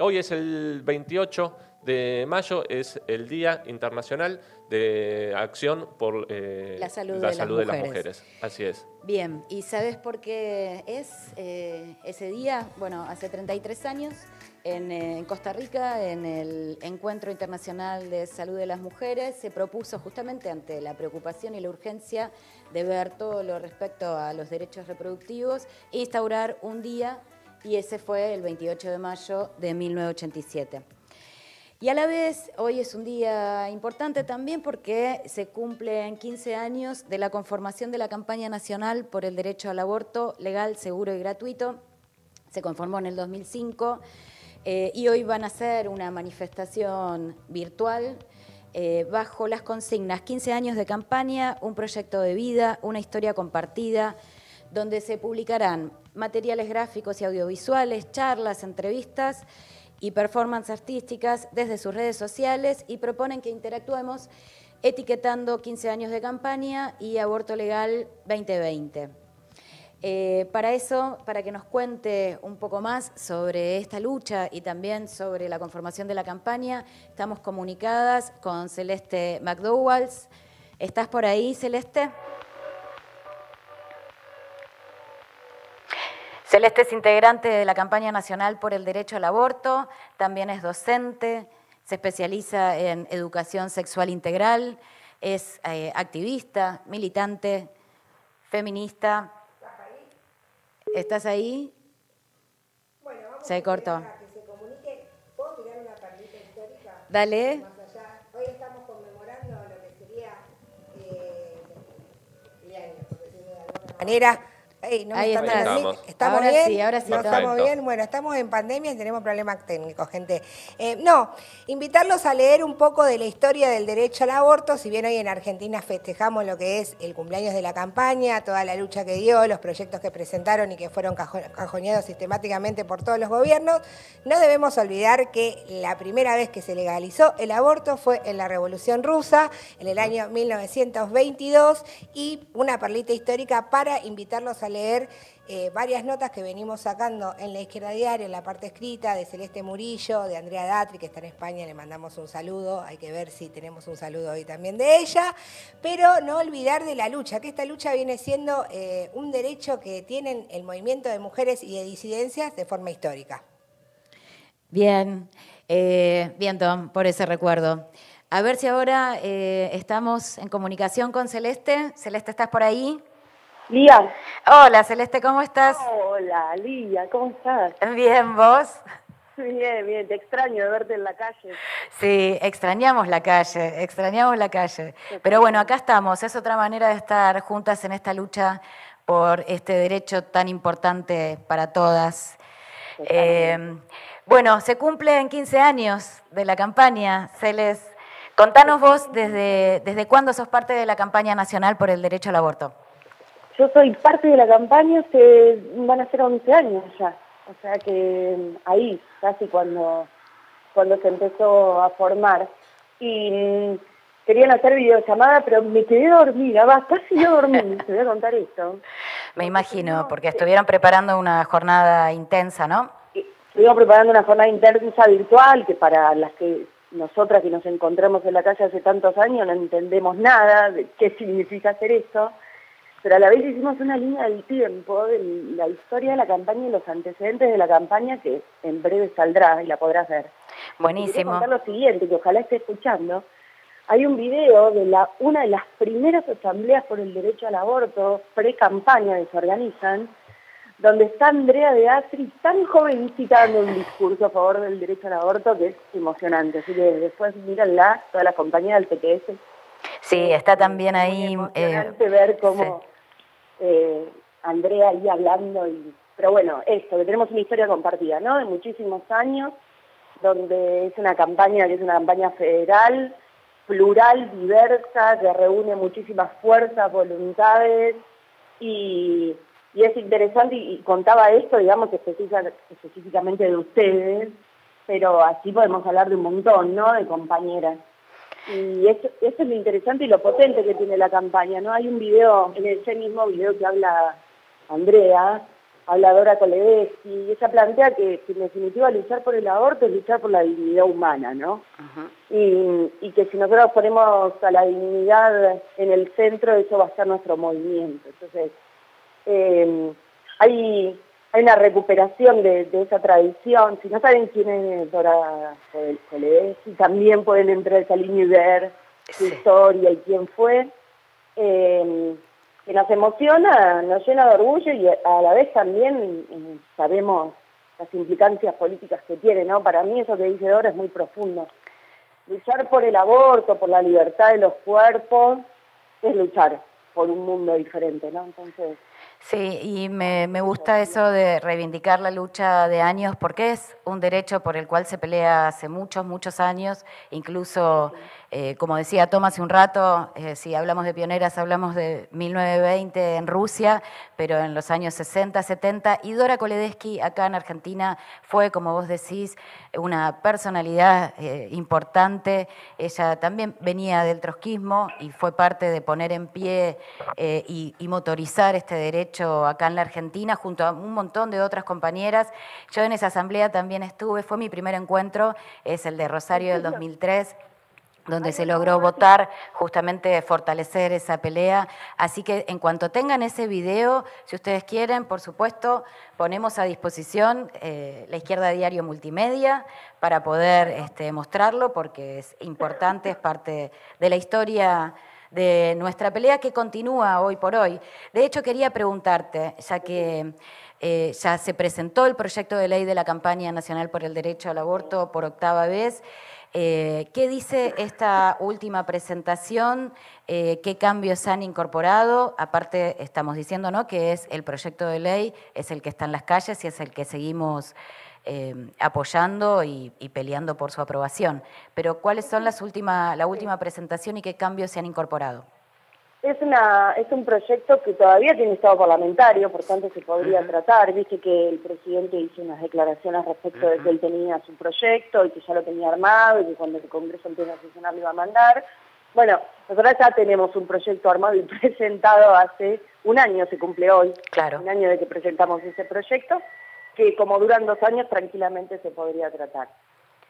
Hoy es el 28 de mayo, es el Día Internacional de Acción por eh, la salud, de, las mujeres. Así es. Bien, ¿y sabes por qué es eh, ese día? Bueno, hace 33 años en, Costa Rica, en el Encuentro Internacional de Salud de las Mujeres, se propuso justamente ante la preocupación y la urgencia de ver todo lo respecto a los derechos reproductivos, instaurar un día y ese fue el 28 de mayo de 1987. Y a la vez, hoy es un día importante también porque se cumplen 15 años de la conformación de la campaña nacional por el derecho al aborto legal, seguro y gratuito. Se conformó en el 2005 eh, y hoy van a hacer una manifestación virtual eh, bajo las consignas 15 años de campaña, un proyecto de vida, una historia compartida, donde se publicarán materiales gráficos y audiovisuales, charlas, entrevistas y performances artísticas desde sus redes sociales y proponen que interactuemos etiquetando 15 años de campaña y aborto legal 2020. Eh, para eso, para que nos cuente un poco más sobre esta lucha y también sobre la conformación de la campaña, estamos comunicadas con Celeste McDowells. ¿Estás por ahí, Celeste? Celeste es integrante de la campaña nacional por el derecho al aborto, también es docente, se especializa en educación sexual integral, es eh, activista, militante, feminista, ¿Estás ahí? Bueno, vamos se cortó. A que se comunique. ¿Puedo tirar una perlita histórica? Dale. Más allá. Hoy estamos conmemorando lo que sería eh, el año, por decirlo de alguna manera Ahí estamos. ¿Estamos ahora bien? Sí, ahora sí. estamos bien? Bueno, estamos en pandemia y tenemos problemas técnicos, gente. Eh, no, invitarlos a leer un poco de la historia del derecho al aborto. Si bien hoy en Argentina festejamos lo que es el cumpleaños de la campaña, toda la lucha que dio, los proyectos que presentaron y que fueron cajoneados sistemáticamente por todos los gobiernos, no debemos olvidar que la primera vez que se legalizó el aborto fue en la Revolución Rusa, en el año 1922, y una perlita histórica para invitarlos a leer eh, varias notas que venimos sacando en la izquierda diaria, en la parte escrita, de Celeste Murillo, de Andrea Datri, que está en España, le mandamos un saludo, hay que ver si tenemos un saludo hoy también de ella, pero no olvidar de la lucha, que esta lucha viene siendo eh, un derecho que tienen el movimiento de mujeres y de disidencias de forma histórica. Bien, eh, bien Tom, por ese recuerdo. A ver si ahora estamos en comunicación con Celeste. Celeste, ¿estás por ahí? Lía. Hola, Celeste, ¿cómo estás? Hola, Lía, ¿cómo estás? Bien, ¿vos? Bien, bien, te extraño de verte en la calle. Sí, extrañamos la calle, extrañamos la calle. Pero bueno, acá estamos, es otra manera de estar juntas en esta lucha por este derecho tan importante para todas. Eh, bueno, se cumplen 15 años de la campaña, Celes. Contanos vos desde, desde cuándo sos parte de la campaña nacional por el derecho al aborto. Yo soy parte de la campaña, se van a ser 11 años ya, o sea que ahí, casi cuando, cuando se empezó a formar. Y mm, querían hacer videollamada, pero me quedé dormida, va, casi yo dormí, te voy a contar esto. Me imagino, porque estuvieron preparando una jornada intensa, ¿no? Estuvimos preparando una jornada intensa virtual, que para las que nosotras que nos encontramos en la calle hace tantos años no entendemos nada de qué significa hacer eso pero a la vez hicimos una línea del tiempo de la historia de la campaña y los antecedentes de la campaña que en breve saldrá y la podrás ver. Buenísimo. contar lo siguiente, que ojalá esté escuchando. Hay un video de la, una de las primeras asambleas por el derecho al aborto, pre-campaña que se organizan, donde está Andrea de Astri tan jovencita dando un discurso a favor del derecho al aborto que es emocionante. Así que después mírenla, toda la compañía del PTS. Sí, está también ahí. Eh, ver cómo eh, Andrea ahí hablando. Y, pero bueno, esto, que tenemos una historia compartida, ¿no? De muchísimos años, donde es una campaña que es una campaña federal, plural, diversa, que reúne muchísimas fuerzas, voluntades y, es interesante y, contaba esto, digamos, específicamente de ustedes, pero así podemos hablar de un montón, ¿no? De compañeras. Y eso, es lo interesante y lo potente que tiene la campaña, ¿no? Hay un video, en ese mismo video que habla Andrea, habladora Koledeski, y ella plantea que, en definitiva luchar por el aborto es luchar por la dignidad humana, ¿no? y, que si nosotros ponemos a la dignidad en el centro, eso va a ser nuestro movimiento. Entonces, eh, hay, hay una recuperación de, esa tradición. Si no saben quién es Dora Koledeski, también pueden entrar a esa línea y ver su historia y quién fue. Eh, que nos emociona, nos llena de orgullo y a la vez también eh, sabemos las implicancias políticas que tiene, ¿no? Para mí eso que dice Dora es muy profundo. Luchar por el aborto, por la libertad de los cuerpos, es luchar por un mundo diferente, ¿no? Entonces... Sí, y me, me, gusta eso de reivindicar la lucha de años porque es un derecho por el cual se pelea hace muchos, muchos años, incluso... Eh, como decía Tomás hace un rato, eh, si hablamos de pioneras, hablamos de 1920 en Rusia, pero en los años 60, 70, y Dora Koledesky acá en Argentina fue, como vos decís, una personalidad eh, importante. Ella también venía del trotskismo y fue parte de poner en pie y, y motorizar este derecho acá en la Argentina, junto a un montón de otras compañeras. Yo en esa asamblea también estuve, fue mi primer encuentro, es el de Rosario del 2003 donde se logró votar justamente fortalecer esa pelea. Así que en cuanto tengan ese video, si ustedes quieren, por supuesto, ponemos a disposición eh, la Izquierda Diario Multimedia para poder este, mostrarlo, porque es importante, es parte de la historia de nuestra pelea que continúa hoy por hoy. De hecho, quería preguntarte, ya que eh, ya se presentó el proyecto de ley de la campaña nacional por el derecho al aborto por octava vez, eh, ¿Qué dice esta última presentación? Eh, ¿Qué cambios han incorporado? Aparte, estamos diciendo ¿no? que es el proyecto de ley, es el que está en las calles y es el que seguimos eh, apoyando y, peleando por su aprobación. Pero ¿cuáles son las última, la última presentación y qué cambios se han incorporado? Es, una, es un proyecto que todavía tiene estado parlamentario, por tanto se podría tratar. Viste que el presidente hizo unas declaraciones respecto de que él tenía su proyecto y que ya lo tenía armado y que cuando el Congreso empiece a sesionar lo iba a mandar. Bueno, nosotros ya tenemos un proyecto armado y presentado hace un año, se cumple hoy, claro. un año de que presentamos ese proyecto, que como duran dos años tranquilamente se podría tratar.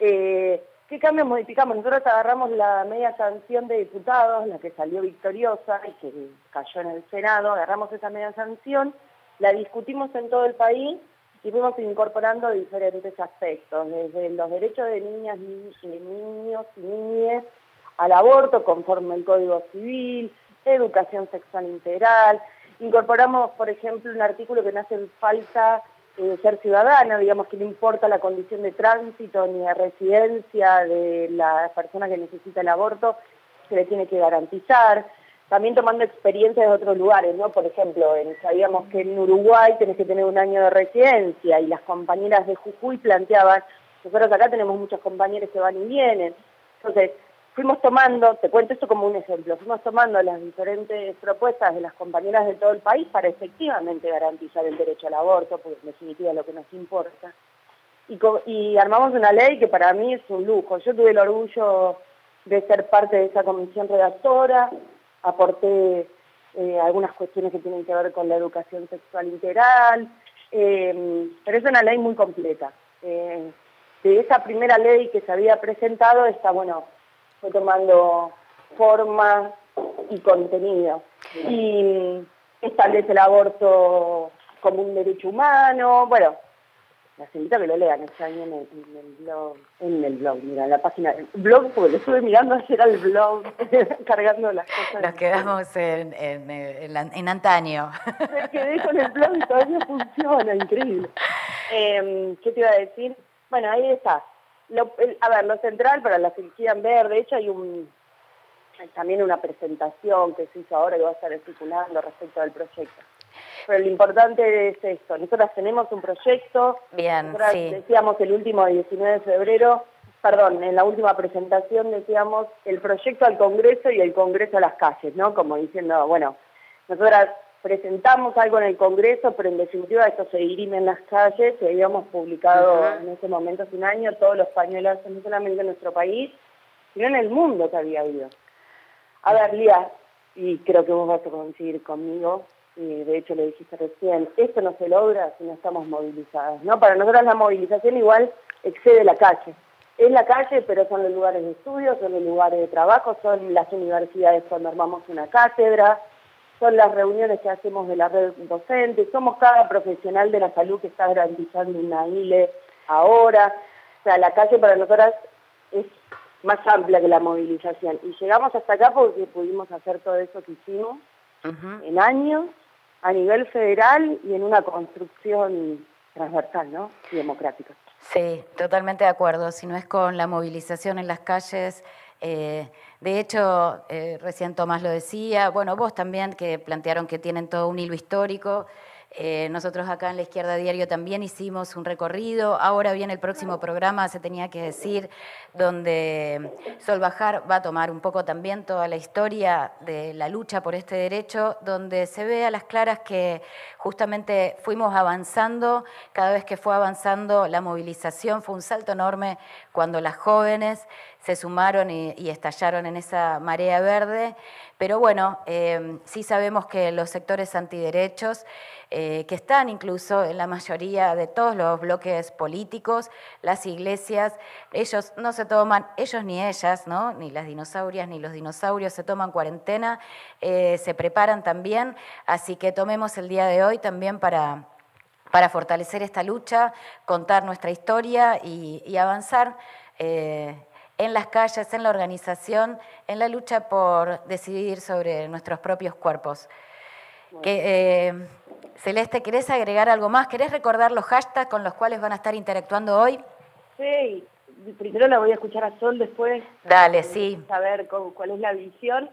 Eh, ¿Qué cambios modificamos? Nosotros agarramos la media sanción de diputados, la que salió victoriosa y que cayó en el Senado, agarramos esa media sanción, la discutimos en todo el país y fuimos incorporando diferentes aspectos, desde los derechos de niñas, y niños y niñas al aborto conforme el Código Civil, educación sexual integral, incorporamos, por ejemplo, un artículo que no hace falta eh, ser ciudadana, digamos que no importa la condición de tránsito ni de residencia de la persona que necesita el aborto, se le tiene que garantizar. También tomando experiencias de otros lugares, ¿no? Por ejemplo, sabíamos que en Uruguay tenés que tener un año de residencia y las compañeras de Jujuy planteaban, nosotros acá tenemos muchos compañeros que van y vienen. Entonces, fuimos tomando, te cuento esto como un ejemplo, fuimos tomando las diferentes propuestas de las compañeras de todo el país para efectivamente garantizar el derecho al aborto, porque en definitiva es lo que nos importa. Y, armamos una ley que para mí es un lujo. Yo tuve el orgullo de ser parte de esa comisión redactora, aporté eh, algunas cuestiones que tienen que ver con la educación sexual integral, eh, pero es una ley muy completa. Eh, de esa primera ley que se había presentado está, bueno, fue tomando forma y contenido. Y establece el aborto como un derecho humano, bueno, las invito a que lo lean, está ahí en el, blog, en el blog, mira, en la página, el blog, porque lo estuve mirando ayer al blog, cargando las cosas. Nos quedamos en, en, en, antaño. Me quedé con el blog y todavía funciona, increíble. Em, ¿Qué te iba a decir? Bueno, ahí está, a ver, lo central para las que quieran ver, de hecho hay un también una presentación que se hizo ahora y va a estar circulando respecto del proyecto. Pero lo importante es esto, nosotras tenemos un proyecto, Bien, decíamos el último 19 de febrero, perdón, en la última presentación decíamos el proyecto al Congreso y el Congreso a las calles, ¿no? Como diciendo, bueno, nosotras presentamos algo en el Congreso, pero en definitiva esto se dirime en las calles y habíamos publicado en ese momento hace un año todos los pañuelos, no solamente en nuestro país, sino en el mundo que había habido. A ver, Lía, y creo que vos vas a coincidir conmigo, y de hecho le dijiste recién, esto no se logra si no estamos movilizadas, ¿no? Para nosotros la movilización igual excede la calle. Es la calle, pero son los lugares de estudio, son los lugares de trabajo, son las universidades cuando armamos una cátedra, son las reuniones que hacemos de la red docente, somos cada profesional de la salud que está garantizando una ILE ahora. O sea, la calle para nosotras es más amplia que la movilización. Y llegamos hasta acá porque pudimos hacer todo eso que hicimos en años a nivel federal y en una construcción transversal ¿no? y democrática. Sí, totalmente de acuerdo. Si no es con la movilización en las calles, eh, de hecho, eh, recién Tomás lo decía, bueno, vos también que plantearon que tienen todo un hilo histórico. Eh, nosotros acá en la Izquierda Diario también hicimos un recorrido. Ahora viene el próximo programa, se tenía que decir, donde Sol Bajar va a tomar un poco también toda la historia de la lucha por este derecho, donde se ve a las claras que justamente fuimos avanzando, cada vez que fue avanzando la movilización fue un salto enorme cuando las jóvenes se sumaron y, estallaron en esa marea verde. Pero bueno, eh, sí sabemos que los sectores antiderechos, eh, que están incluso en la mayoría de todos los bloques políticos, las iglesias, ellos no se toman, ellos ni ellas, ¿no? ni las dinosaurias ni los dinosaurios se toman cuarentena, eh, se preparan también, así que tomemos el día de hoy también para para fortalecer esta lucha, contar nuestra historia y, avanzar en las calles, en la organización, en la lucha por decidir sobre nuestros propios cuerpos. Que, eh, Celeste, ¿querés agregar algo más? ¿Querés recordar los hashtags con los cuales van a estar interactuando hoy? Sí, primero la voy a escuchar a Sol, después. Dale, sí. Saber cuál es la visión.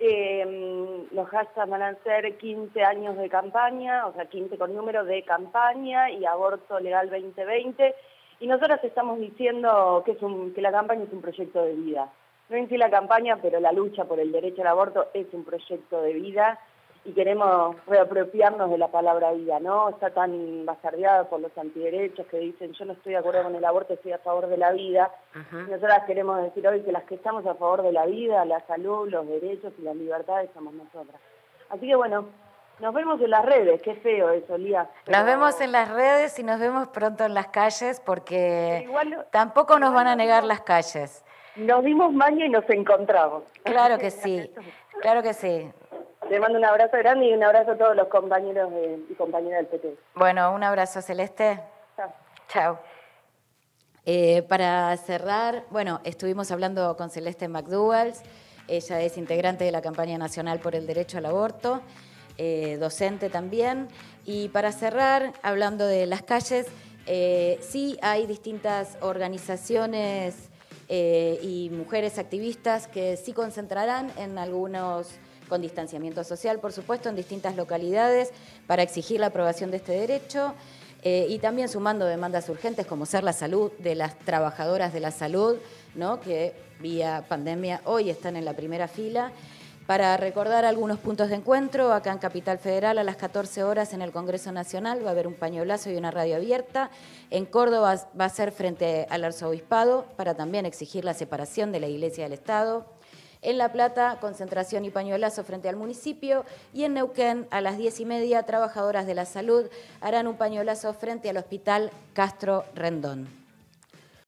Eh, los hashtags van a ser 15 años de campaña, o sea, 15 con número de campaña y aborto legal 2020 y nosotros estamos diciendo que, es que la campaña es un proyecto de vida. No en sí la campaña, pero la lucha por el derecho al aborto es un proyecto de vida y queremos reapropiarnos de la palabra vida, ¿no? Está tan bastardeada por los antiderechos que dicen yo no estoy de acuerdo con el aborto, estoy a favor de la vida. Nosotras queremos decir hoy que las que estamos a favor de la vida, la salud, los derechos y las libertades somos nosotras. Así que bueno, nos vemos en las redes, qué feo eso, Lía. Nos vemos en las redes y nos vemos pronto en las calles porque tampoco nos van a negar las calles. Nos dimos maña y nos encontramos. Claro que sí, claro que sí. Le mando un abrazo grande y un abrazo a todos los compañeros y compañeras del PT. Bueno, un abrazo, Celeste. Chao. Chao. Eh, para cerrar, bueno, estuvimos hablando con Celeste McDougall. Ella es integrante de la campaña nacional por el derecho al aborto. Eh, docente también. Y para cerrar, hablando de las calles, eh, sí hay distintas organizaciones eh, y mujeres activistas que sí concentrarán en algunos con distanciamiento social, por supuesto, en distintas localidades para exigir la aprobación de este derecho. y también sumando demandas urgentes como ser la salud de las trabajadoras de la salud, ¿no? que vía pandemia hoy están en la primera fila. Para recordar algunos puntos de encuentro, acá en Capital Federal a las 14 horas en el Congreso Nacional va a haber un pañolazo y una radio abierta. En Córdoba va a ser frente al arzobispado para también exigir la separación de la Iglesia del Estado. En La Plata, concentración y pañuelazo frente al municipio. Y en Neuquén, a las 10 y media, trabajadoras de la salud harán un pañuelazo frente al Hospital Castro Rendón.